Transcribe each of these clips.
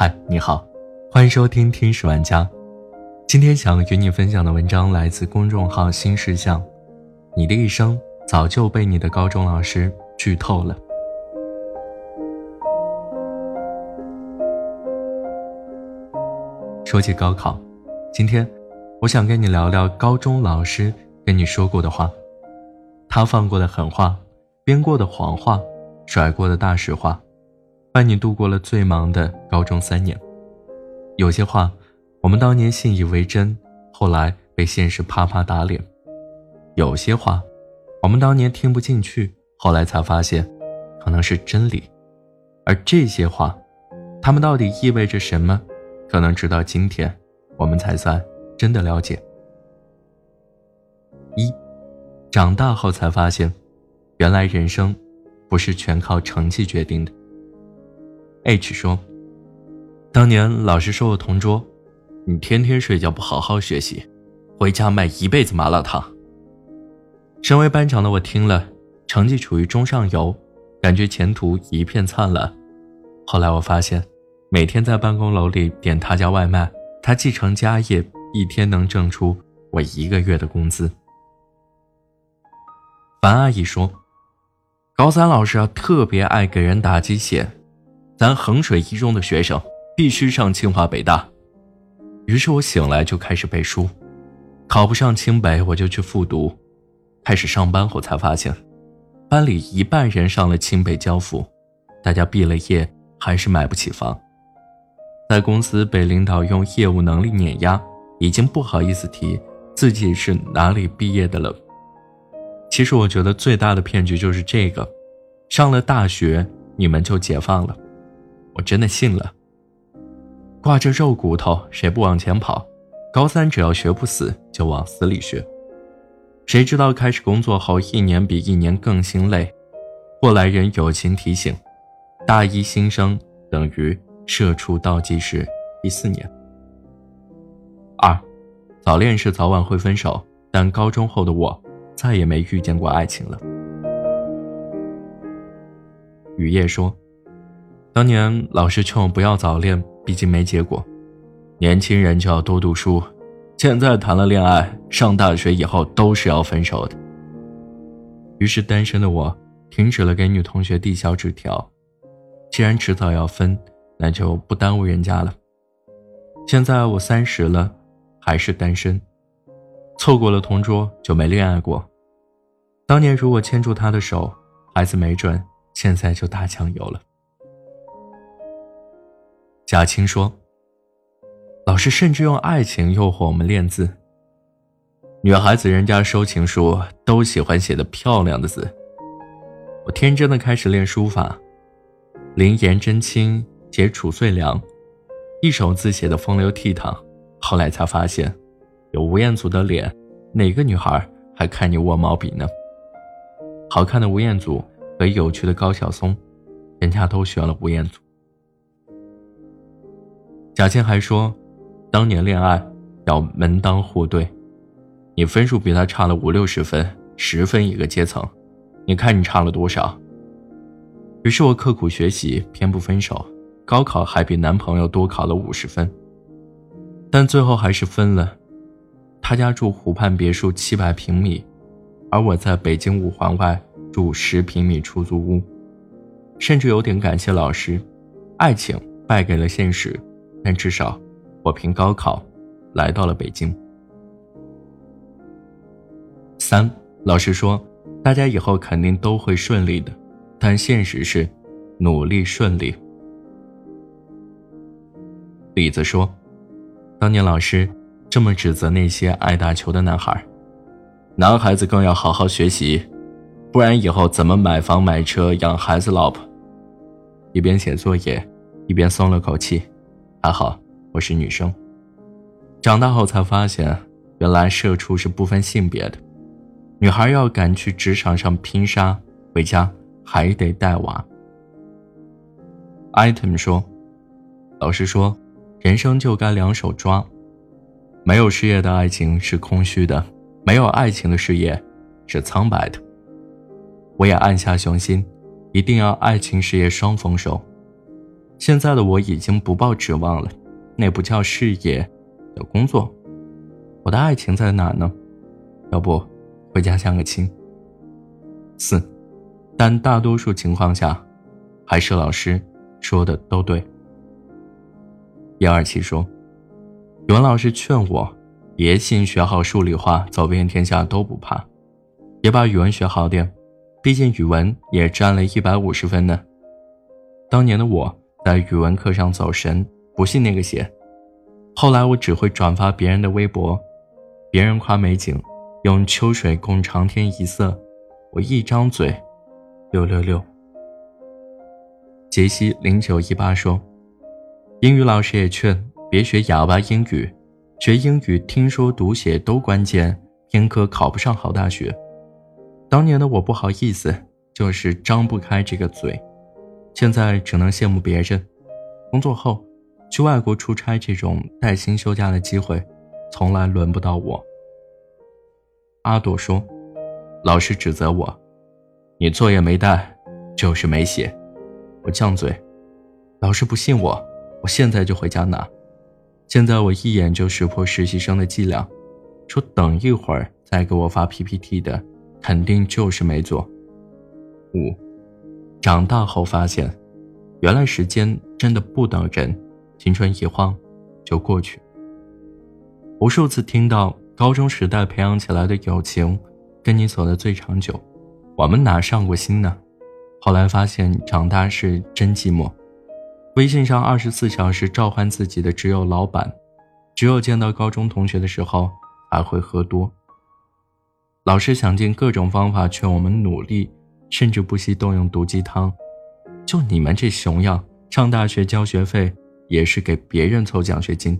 嗨，你好，欢迎收听听史玩家。今天想与你分享的文章来自公众号新事项。你的一生早就被你的高中老师剧透了。说起高考，今天我想跟你聊聊高中老师跟你说过的话，他放过的狠话，编过的谎话，甩过的大实话。伴你度过了最忙的高中三年，有些话我们当年信以为真，后来被现实啪啪打脸；有些话我们当年听不进去，后来才发现可能是真理。而这些话，他们到底意味着什么？可能直到今天，我们才算真的了解。一，长大后才发现，原来人生不是全靠成绩决定的。H 说：“当年老师说我同桌，你天天睡觉不好好学习，回家卖一辈子麻辣烫。”身为班长的我听了，成绩处于中上游，感觉前途一片灿烂。后来我发现，每天在办公楼里点他家外卖，他继承家业，一天能挣出我一个月的工资。樊阿姨说：“高三老师啊，特别爱给人打鸡血。”咱衡水一中的学生必须上清华北大，于是我醒来就开始背书，考不上清北我就去复读，开始上班后才发现，班里一半人上了清北交付，大家毕了业还是买不起房，在公司被领导用业务能力碾压，已经不好意思提自己是哪里毕业的了。其实我觉得最大的骗局就是这个，上了大学你们就解放了。我真的信了。挂着肉骨头，谁不往前跑？高三只要学不死，就往死里学。谁知道开始工作后，一年比一年更心累。过来人友情提醒：大一新生等于社畜倒计时第四年。二，早恋是早晚会分手，但高中后的我再也没遇见过爱情了。雨夜说。当年老师劝我不要早恋，毕竟没结果。年轻人就要多读书。现在谈了恋爱，上大学以后都是要分手的。于是单身的我停止了给女同学递小纸条。既然迟早要分，那就不耽误人家了。现在我三十了，还是单身。错过了同桌就没恋爱过。当年如果牵住他的手，孩子没准现在就打酱油了。贾青说：“老师甚至用爱情诱惑我们练字。女孩子人家收情书都喜欢写的漂亮的字。我天真的开始练书法，临颜真卿写褚遂良，一手字写的风流倜傥。后来才发现，有吴彦祖的脸，哪个女孩还看你握毛笔呢？好看的吴彦祖和有趣的高晓松，人家都选了吴彦祖。”贾青还说，当年恋爱要门当户对，你分数比他差了五六十分，十分一个阶层，你看你差了多少？于是我刻苦学习，偏不分手，高考还比男朋友多考了五十分，但最后还是分了。他家住湖畔别墅七百平米，而我在北京五环外住十平米出租屋，甚至有点感谢老师，爱情败给了现实。但至少，我凭高考来到了北京。三老师说，大家以后肯定都会顺利的，但现实是，努力顺利。李子说，当年老师这么指责那些爱打球的男孩，男孩子更要好好学习，不然以后怎么买房买车养孩子老婆？一边写作业，一边松了口气。还好我是女生。长大后才发现，原来社畜是不分性别的。女孩要敢去职场上拼杀，回家还得带娃。item 说：“老师说，人生就该两手抓。没有事业的爱情是空虚的，没有爱情的事业是苍白的。我也暗下雄心，一定要爱情事业双丰收。”现在的我已经不抱指望了，那不叫事业，叫工作。我的爱情在哪呢？要不回家相个亲。四，但大多数情况下，还是老师说的都对。一二七说，语文老师劝我，别信学好数理化，走遍天下都不怕，别把语文学好点，毕竟语文也占了一百五十分呢。当年的我。在语文课上走神，不信那个邪。后来我只会转发别人的微博，别人夸美景，用秋水共长天一色，我一张嘴，六六六。杰西零九一八说，英语老师也劝别学哑巴英语，学英语听说读写都关键，偏科考不上好大学。当年的我不好意思，就是张不开这个嘴。现在只能羡慕别人，工作后去外国出差这种带薪休假的机会，从来轮不到我。阿朵说：“老师指责我，你作业没带，就是没写。”我犟嘴：“老师不信我，我现在就回家拿。”现在我一眼就识破实习生的伎俩，说等一会儿再给我发 PPT 的，肯定就是没做。五。长大后发现，原来时间真的不等人，青春一晃就过去。无数次听到高中时代培养起来的友情，跟你走的最长久，我们哪上过心呢？后来发现长大是真寂寞。微信上二十四小时召唤自己的只有老板，只有见到高中同学的时候才会喝多。老师想尽各种方法劝我们努力。甚至不惜动用毒鸡汤，就你们这熊样，上大学交学费也是给别人凑奖学金。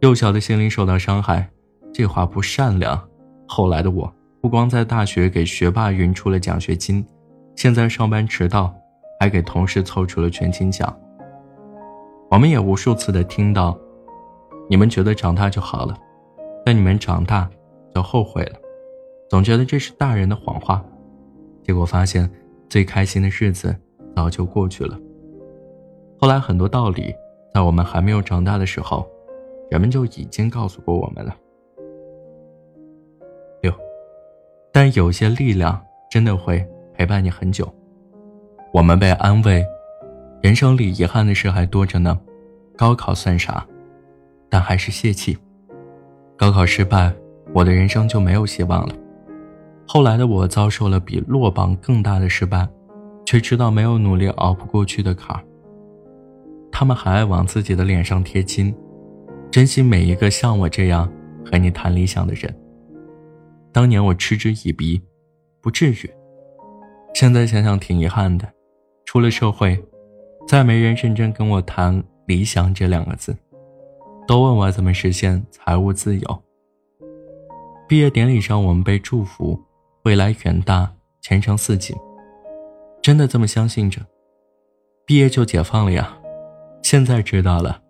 幼小的心灵受到伤害，这话不善良。后来的我，不光在大学给学霸匀出了奖学金，现在上班迟到，还给同事凑出了全勤奖。我们也无数次的听到，你们觉得长大就好了，但你们长大就后悔了，总觉得这是大人的谎话。结果发现，最开心的日子早就过去了。后来很多道理，在我们还没有长大的时候，人们就已经告诉过我们了。六，但有些力量真的会陪伴你很久。我们被安慰，人生里遗憾的事还多着呢。高考算啥？但还是泄气。高考失败，我的人生就没有希望了。后来的我遭受了比落榜更大的失败，却知道没有努力熬不过去的坎儿。他们还爱往自己的脸上贴金，珍惜每一个像我这样和你谈理想的人。当年我嗤之以鼻，不至于。现在想想挺遗憾的，出了社会，再没人认真跟我谈理想这两个字，都问我怎么实现财务自由。毕业典礼上，我们被祝福。未来远大，前程似锦，真的这么相信着？毕业就解放了呀！现在知道了，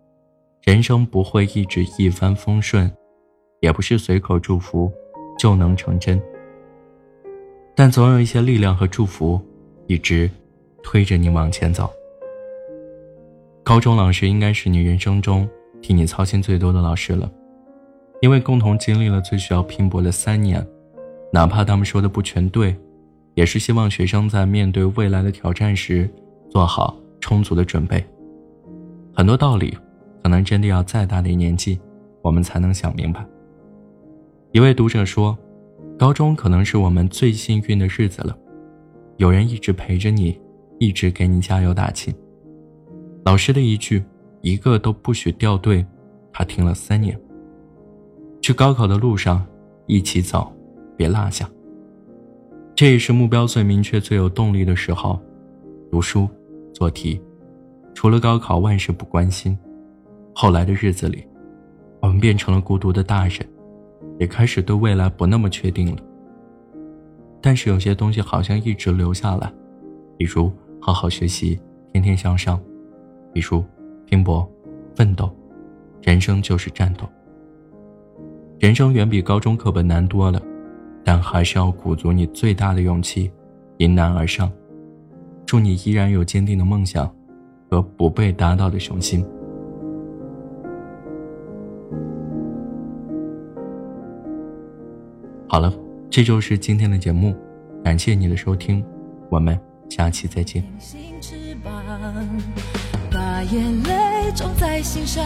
人生不会一直一帆风顺，也不是随口祝福就能成真。但总有一些力量和祝福，一直推着你往前走。高中老师应该是你人生中替你操心最多的老师了，因为共同经历了最需要拼搏的三年。哪怕他们说的不全对，也是希望学生在面对未来的挑战时做好充足的准备。很多道理，可能真的要再大点年纪，我们才能想明白。一位读者说：“高中可能是我们最幸运的日子了，有人一直陪着你，一直给你加油打气。”老师的一句“一个都不许掉队”，他听了三年。去高考的路上，一起走。别落下。这也是目标最明确、最有动力的时候。读书、做题，除了高考，万事不关心。后来的日子里，我们变成了孤独的大人，也开始对未来不那么确定了。但是有些东西好像一直留下来，比如好好学习、天天向上，比如拼搏、奋斗。人生就是战斗。人生远比高中课本难多了。但还是要鼓足你最大的勇气，迎难而上。祝你依然有坚定的梦想，和不被打倒的雄心。好了，这就是今天的节目，感谢你的收听，我们下期再见。星翅膀把眼泪种在心上，